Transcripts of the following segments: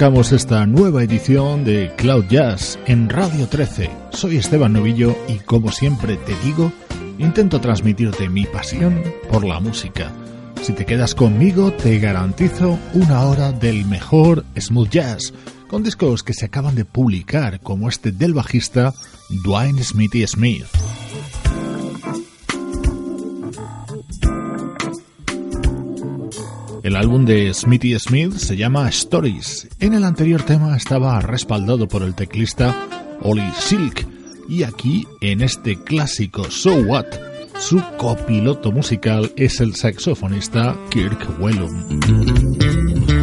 Arrancamos esta nueva edición de Cloud Jazz en Radio 13. Soy Esteban Novillo y como siempre te digo, intento transmitirte mi pasión por la música. Si te quedas conmigo, te garantizo una hora del mejor smooth jazz, con discos que se acaban de publicar, como este del bajista Dwayne Smithy Smith. Álbum de Smithy Smith se llama Stories. En el anterior tema estaba respaldado por el teclista Ollie Silk y aquí en este clásico So What su copiloto musical es el saxofonista Kirk Whelan.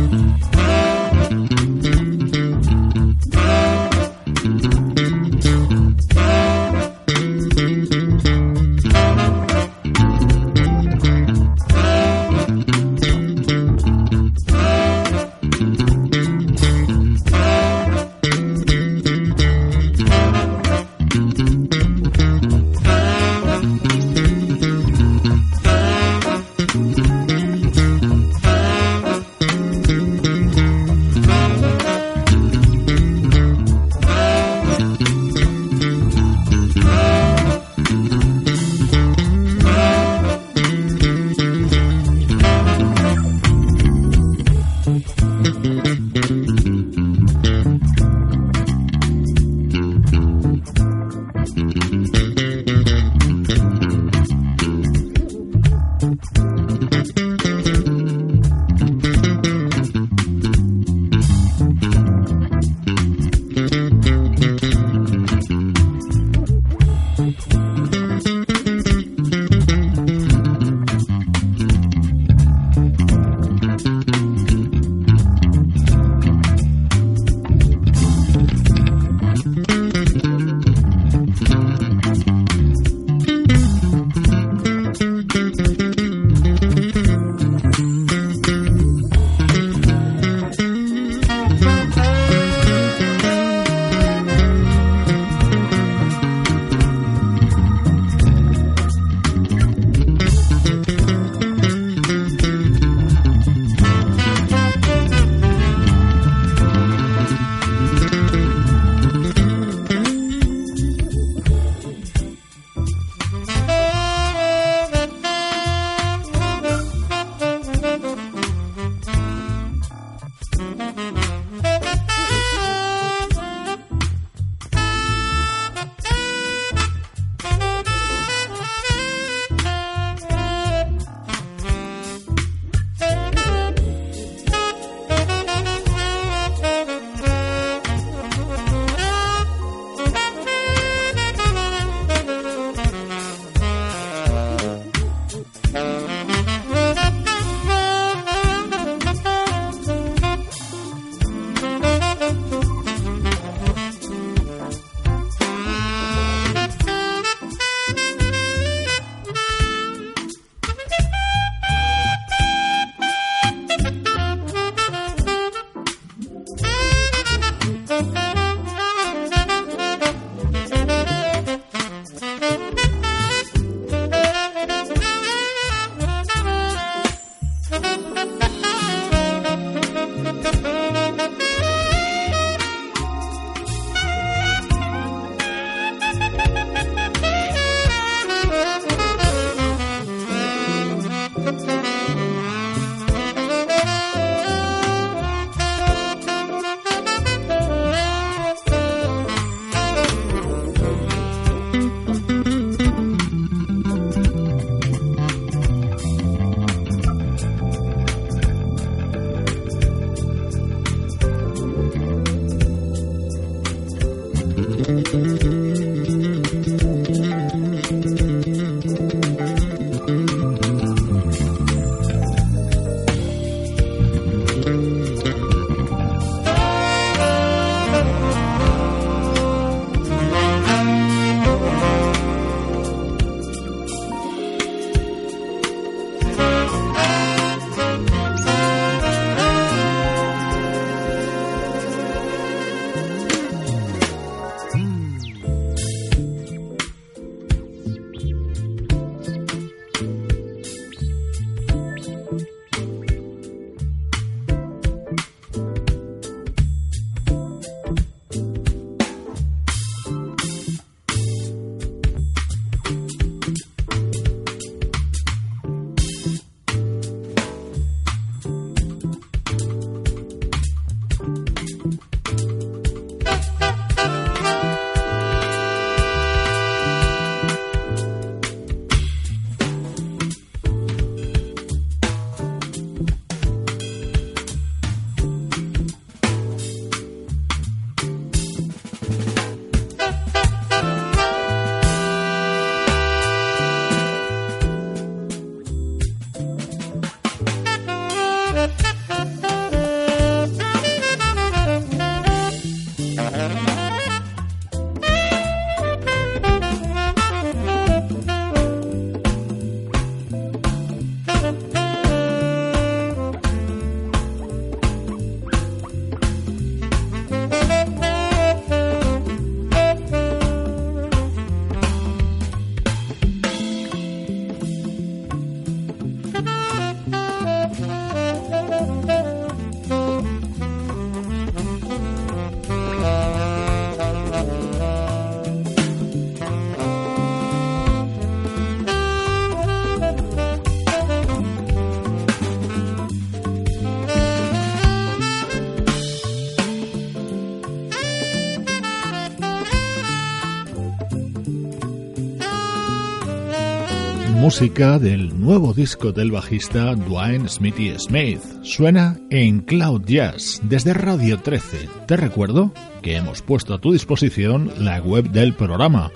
Música del nuevo disco del bajista Dwayne Smithy Smith. Suena en Cloud Jazz desde Radio 13. Te recuerdo que hemos puesto a tu disposición la web del programa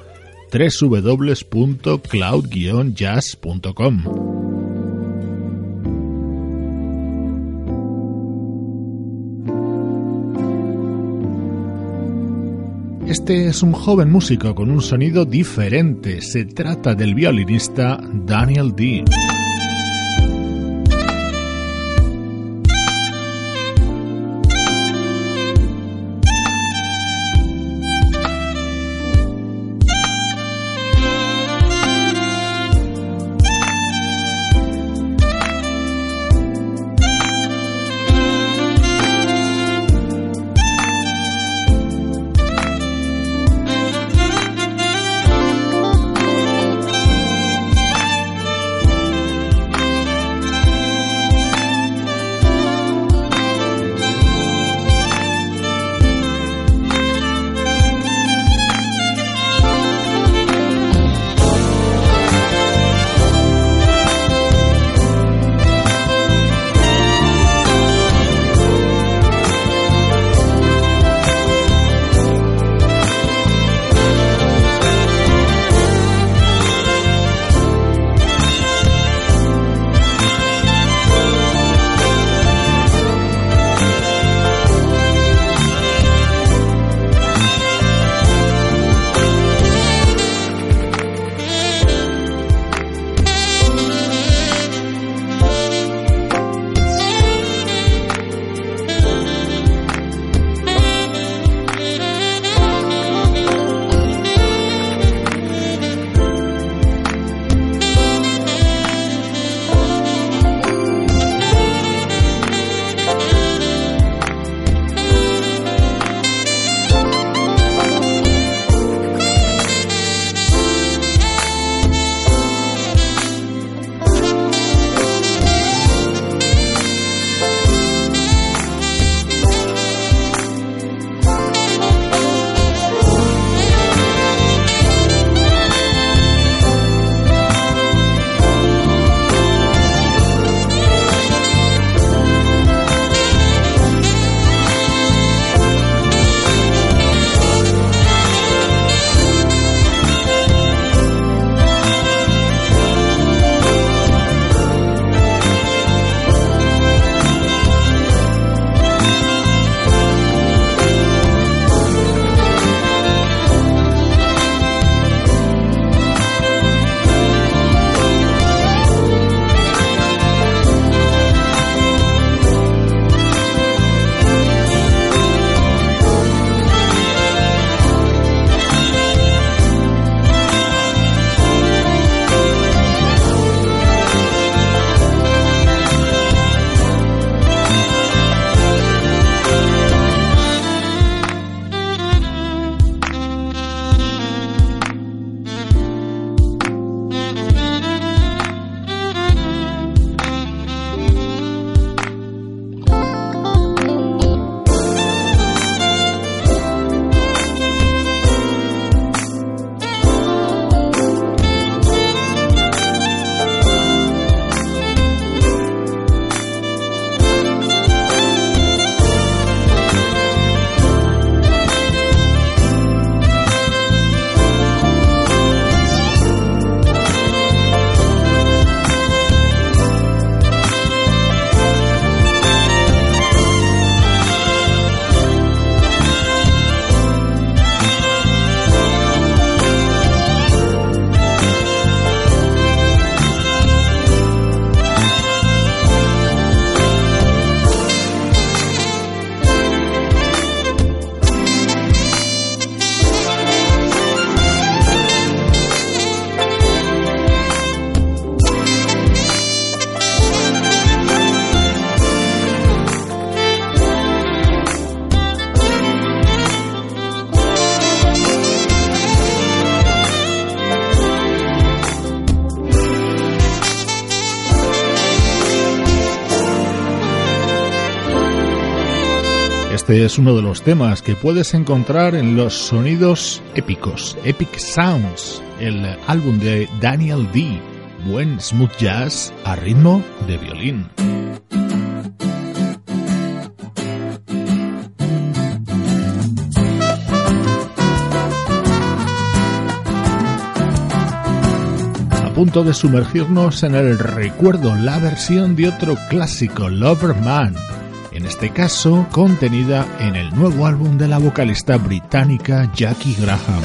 www.cloud-jazz.com. Este es un joven músico con un sonido diferente. Se trata del violinista Daniel Dean. Este es uno de los temas que puedes encontrar en los sonidos épicos, Epic Sounds, el álbum de Daniel D. Buen smooth jazz a ritmo de violín. A punto de sumergirnos en el recuerdo, la versión de otro clásico, Loverman, en este caso contenida en el nuevo álbum de la vocalista británica Jackie Graham.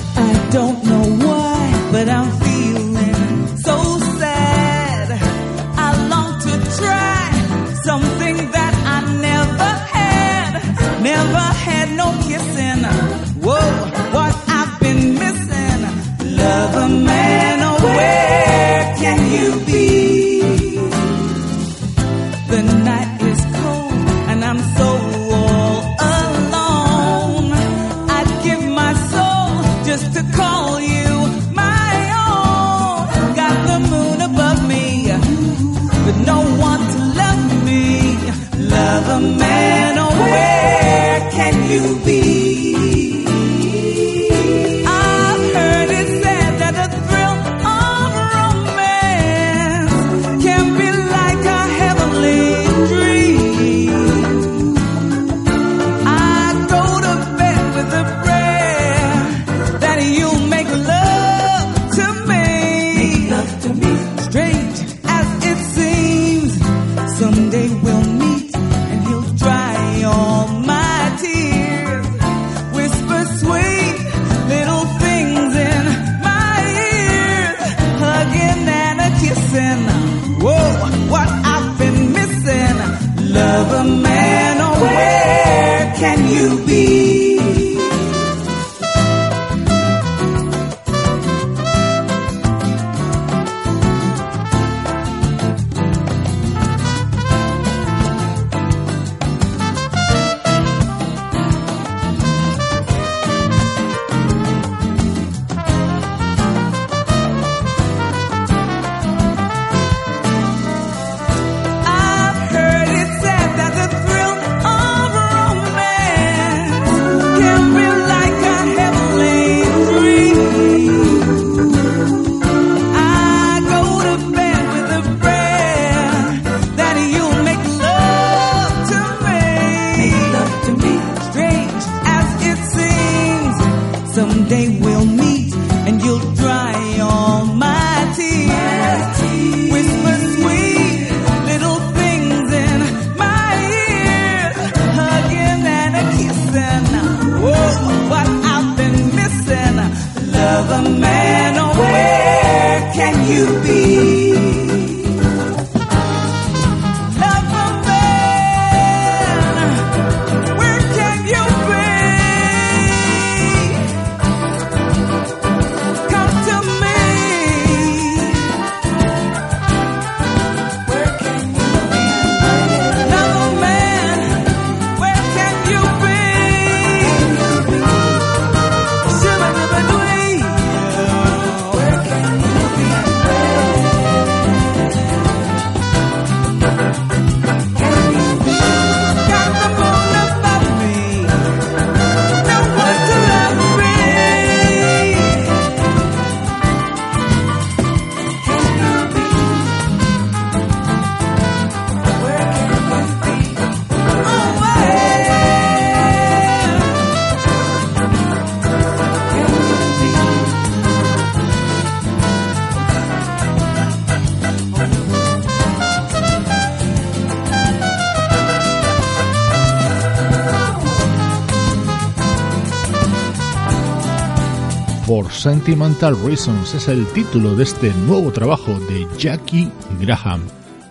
For Sentimental Reasons es el título de este nuevo trabajo de Jackie Graham.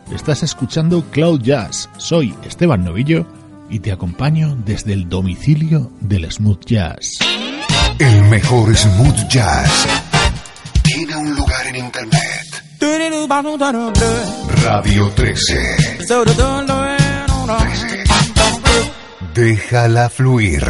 Estás escuchando Cloud Jazz, soy Esteban Novillo y te acompaño desde el domicilio del smooth jazz. El mejor smooth jazz tiene un lugar en internet. Radio 13. 13. Déjala fluir.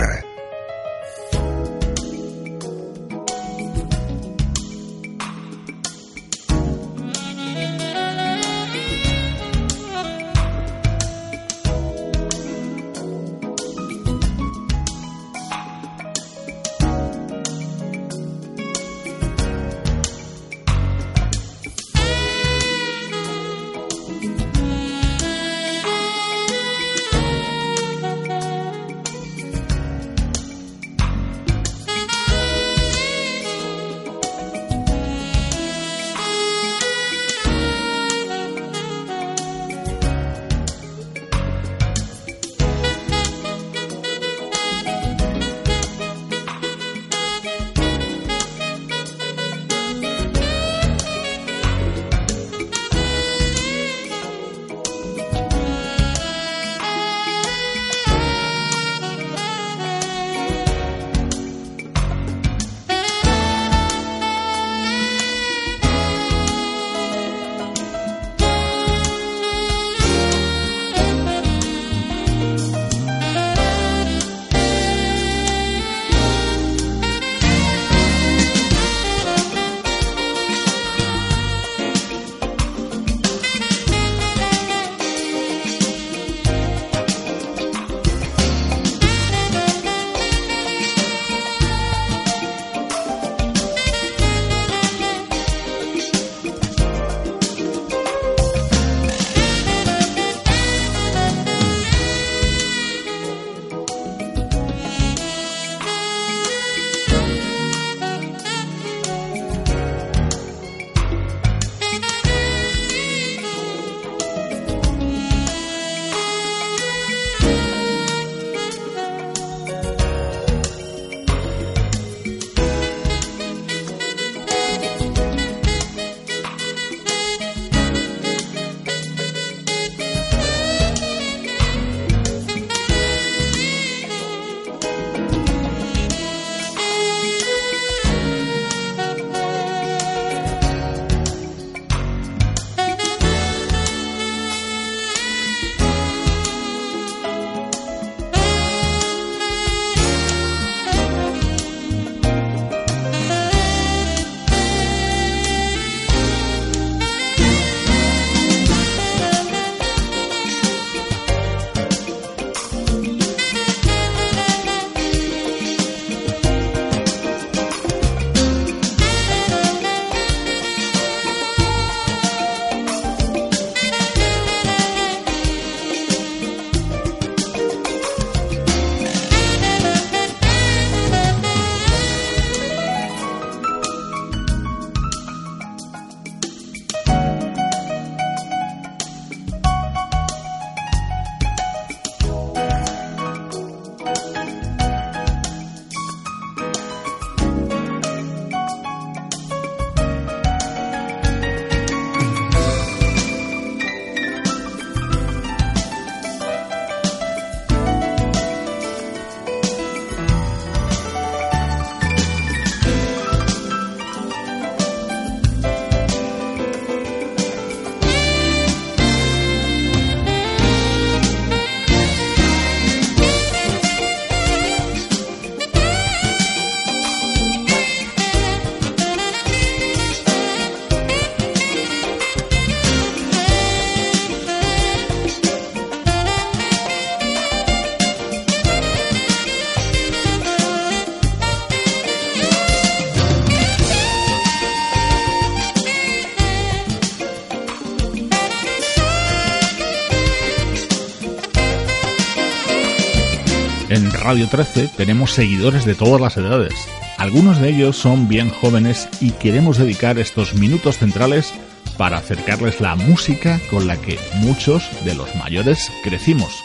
Radio 13 tenemos seguidores de todas las edades. Algunos de ellos son bien jóvenes y queremos dedicar estos minutos centrales para acercarles la música con la que muchos de los mayores crecimos.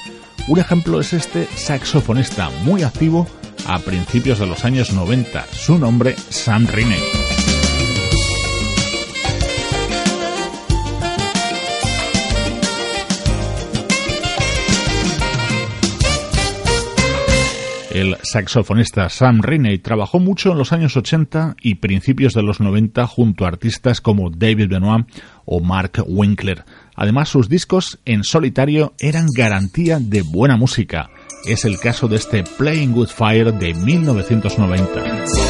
Un ejemplo es este saxofonista muy activo a principios de los años 90, su nombre Sam Riney. El saxofonista Sam Riney trabajó mucho en los años 80 y principios de los 90 junto a artistas como David Benoit o Mark Winkler. Además, sus discos en solitario eran garantía de buena música. Es el caso de este Playing Good Fire de 1990.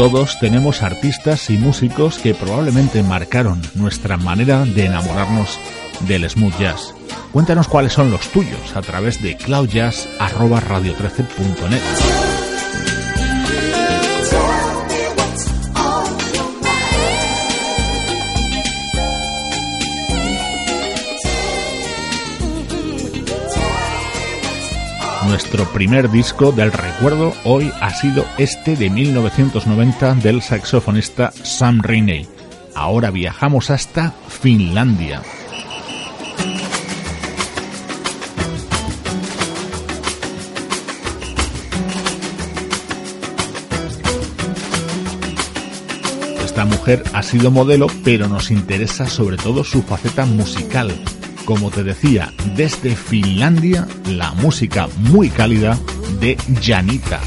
Todos tenemos artistas y músicos que probablemente marcaron nuestra manera de enamorarnos del smooth jazz. Cuéntanos cuáles son los tuyos a través de cloudjazz@radio13.net. nuestro primer disco del recuerdo hoy ha sido este de 1990 del saxofonista Sam Rainey. Ahora viajamos hasta Finlandia. Esta mujer ha sido modelo, pero nos interesa sobre todo su faceta musical como te decía, desde Finlandia, la música muy cálida de Janita.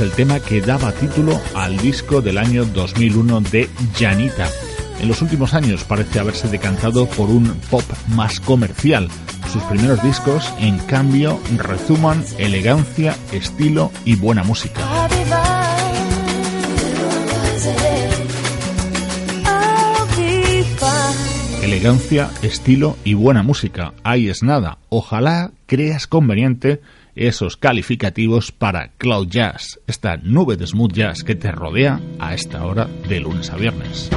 El tema que daba título al disco del año 2001 de Janita. En los últimos años parece haberse decantado por un pop más comercial. Sus primeros discos, en cambio, resuman elegancia, estilo y buena música. Elegancia, estilo y buena música. Ahí es nada. Ojalá creas conveniente esos calificativos para Cloud Jazz, esta nube de smooth jazz que te rodea a esta hora de lunes a viernes.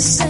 say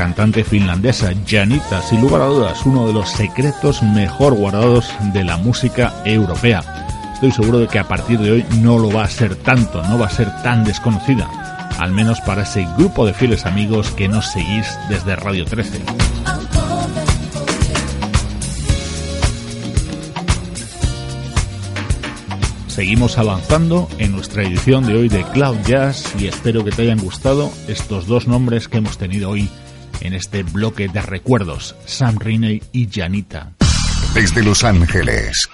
cantante finlandesa Janita, sin lugar a dudas, uno de los secretos mejor guardados de la música europea. Estoy seguro de que a partir de hoy no lo va a ser tanto, no va a ser tan desconocida, al menos para ese grupo de fieles amigos que nos seguís desde Radio 13. Seguimos avanzando en nuestra edición de hoy de Cloud Jazz y espero que te hayan gustado estos dos nombres que hemos tenido hoy en este bloque de recuerdos, Sam Riney y Janita. Desde Los Ángeles,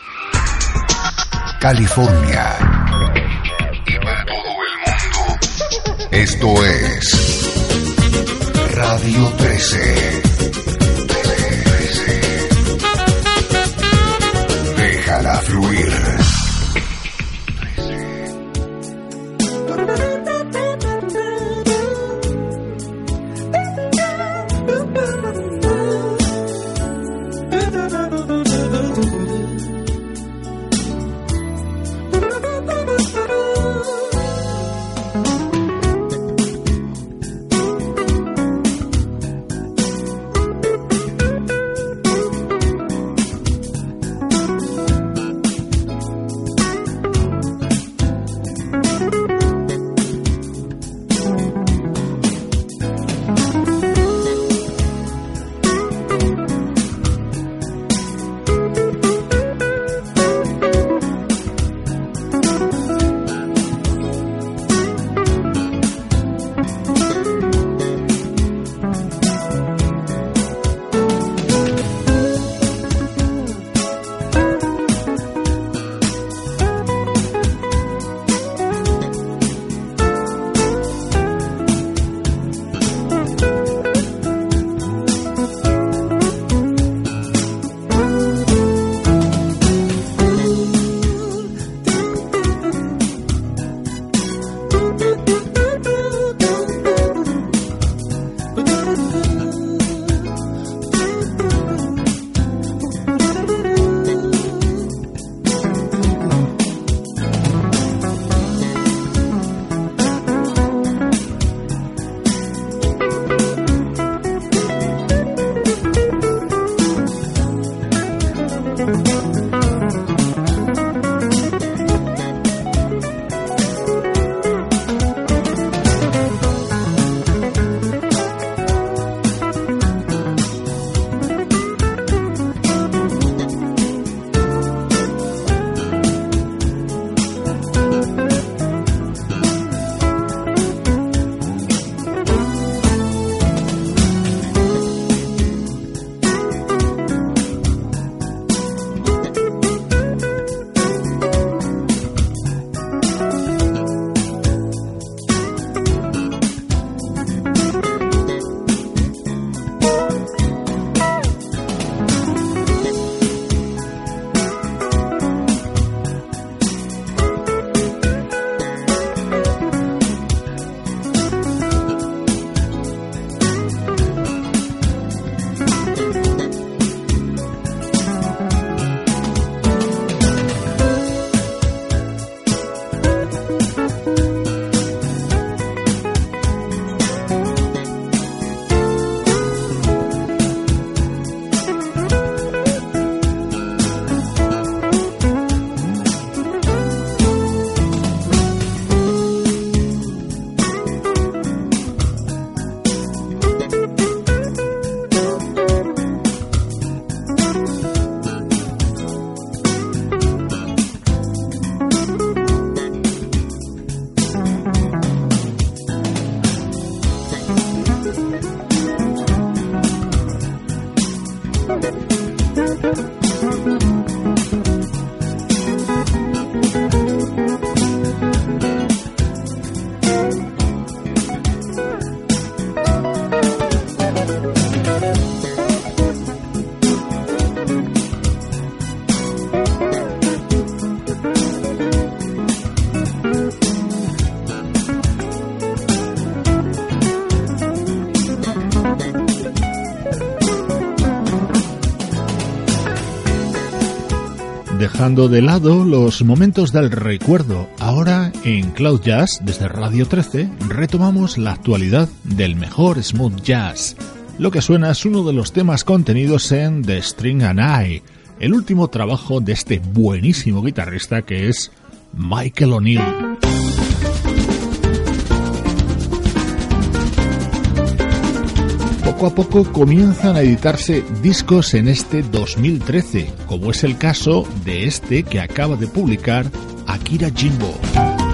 California y para todo el mundo, esto es Radio 13. Déjala fluir. Dejando de lado los momentos del recuerdo. Ahora en Cloud Jazz, desde Radio 13, retomamos la actualidad del mejor smooth jazz. Lo que suena es uno de los temas contenidos en The String and I, el último trabajo de este buenísimo guitarrista que es Michael O'Neill. Poco a poco comienzan a editarse discos en este 2013, como es el caso de este que acaba de publicar Akira Jimbo.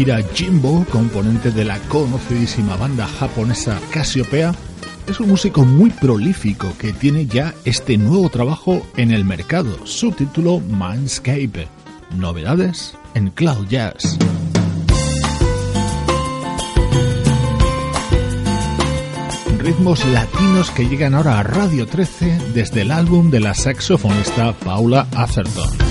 Akira Jimbo, componente de la conocidísima banda japonesa Cassiopeia, es un músico muy prolífico que tiene ya este nuevo trabajo en el mercado, su título Mindscape. Novedades en Cloud Jazz. Ritmos latinos que llegan ahora a Radio 13 desde el álbum de la saxofonista Paula Atherton.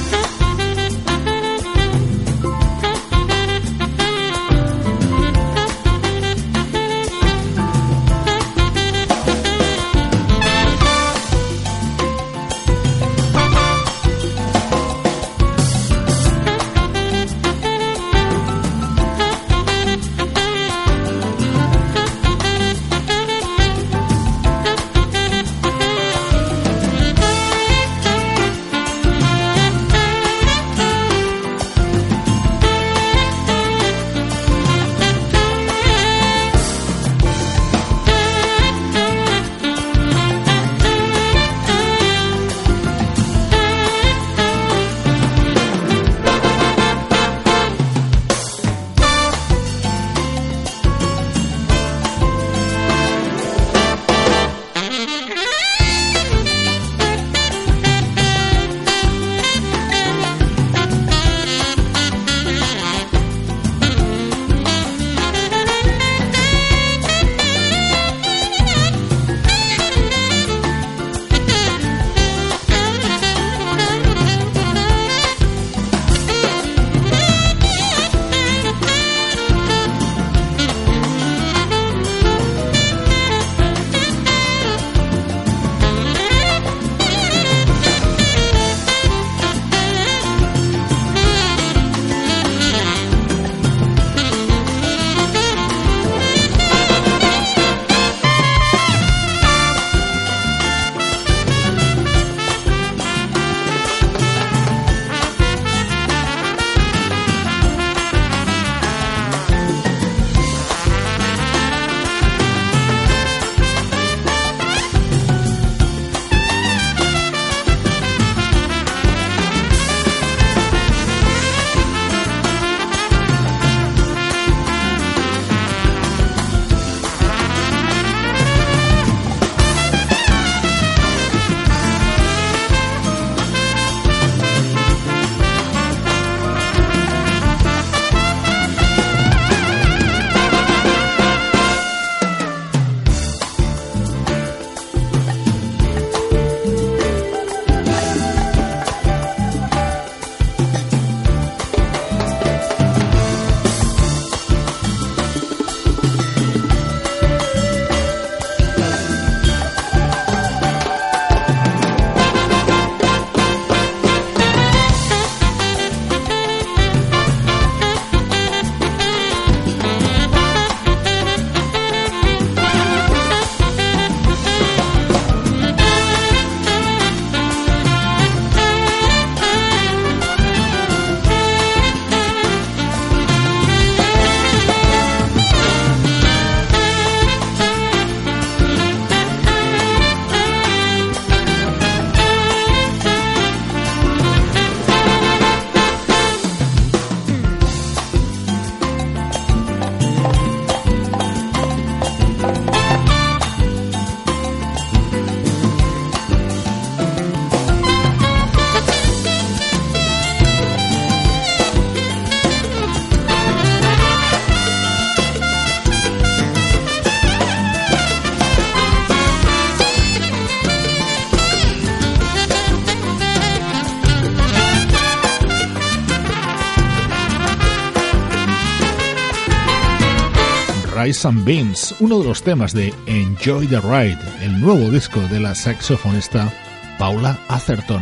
Rice and Beans, uno de los temas de Enjoy the Ride, el nuevo disco de la saxofonista Paula Atherton.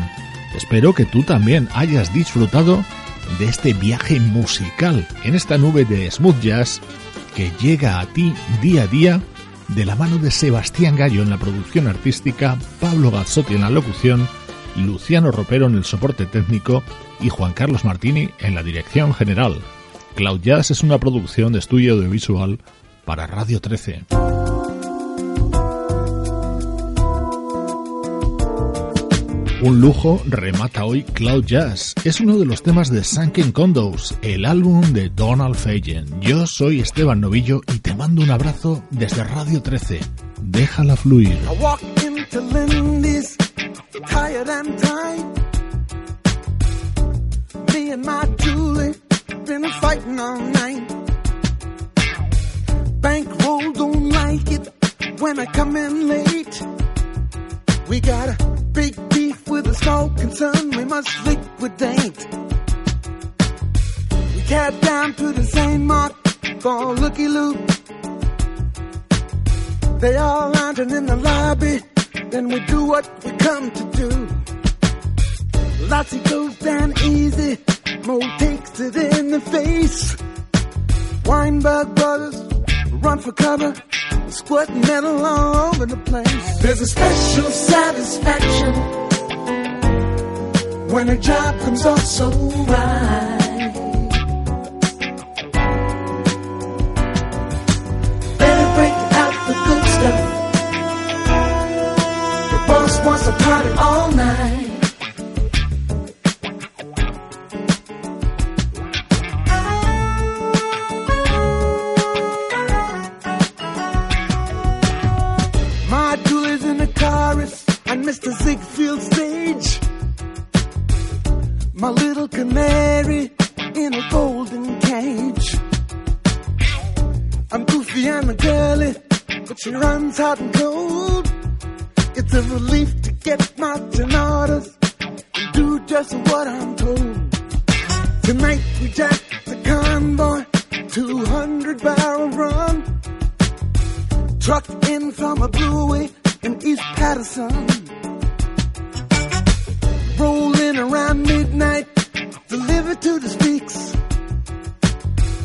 Espero que tú también hayas disfrutado de este viaje musical en esta nube de smooth jazz que llega a ti día a día de la mano de Sebastián Gallo en la producción artística, Pablo Gazzotti en la locución, Luciano Ropero en el soporte técnico y Juan Carlos Martini en la dirección general. Cloud Jazz es una producción de estudio audiovisual para Radio 13. Un lujo remata hoy Cloud Jazz. Es uno de los temas de Sunken Condos, el álbum de Donald Fagen. Yo soy Esteban Novillo y te mando un abrazo desde Radio 13. Déjala fluir. Bankroll don't like it when I come in late. We got a big beef with a small concern we must liquidate. We cab down to the same mark for looky loop. They all lounging in the lobby. Then we do what we come to do. Lottie goes down easy. Mo takes it in the face. Weinberg brothers run for cover. Squirting metal all over the place. There's a special satisfaction when a job comes off so right. Better break out the good stuff. The boss wants a party all night. My little canary in a golden cage. I'm goofy and a girly, but she runs hot and cold. It's a relief to get marching orders and do just what I'm told. Tonight we jack the convoy, 200 barrel run. Trucked in from a brewery in East Patterson. Rolling around midnight, delivered to the speaks.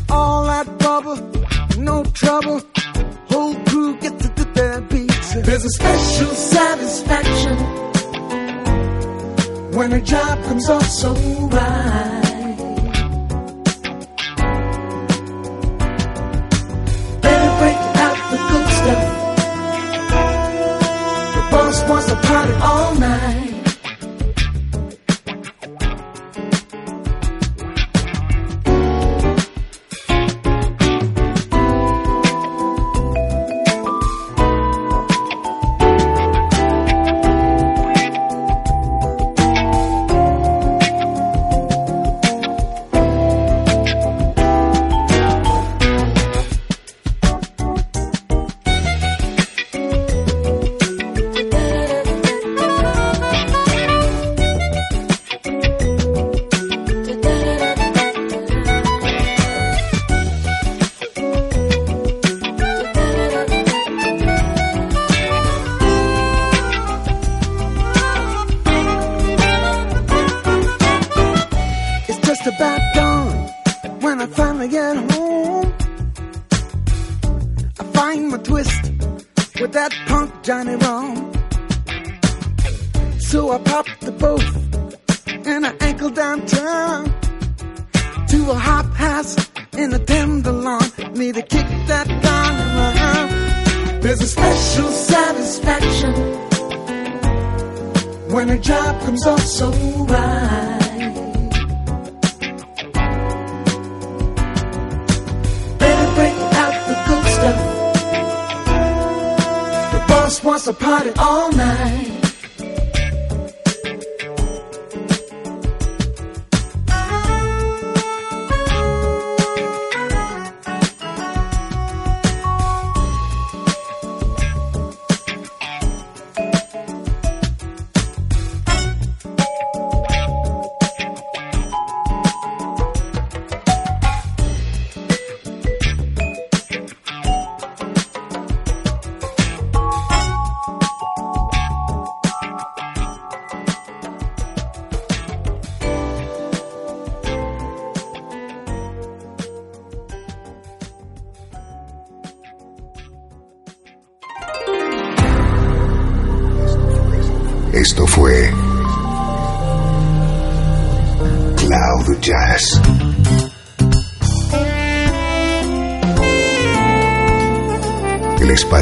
All that bubble, no trouble. Whole crew gets to do their beats. There's a special satisfaction when a job comes off so right. Wants to party all night. Downtown to a hop house in a tenderloin. Need to kick that down around. There's a special satisfaction when a job comes off so right. Better break out the good stuff. The boss wants to party all night.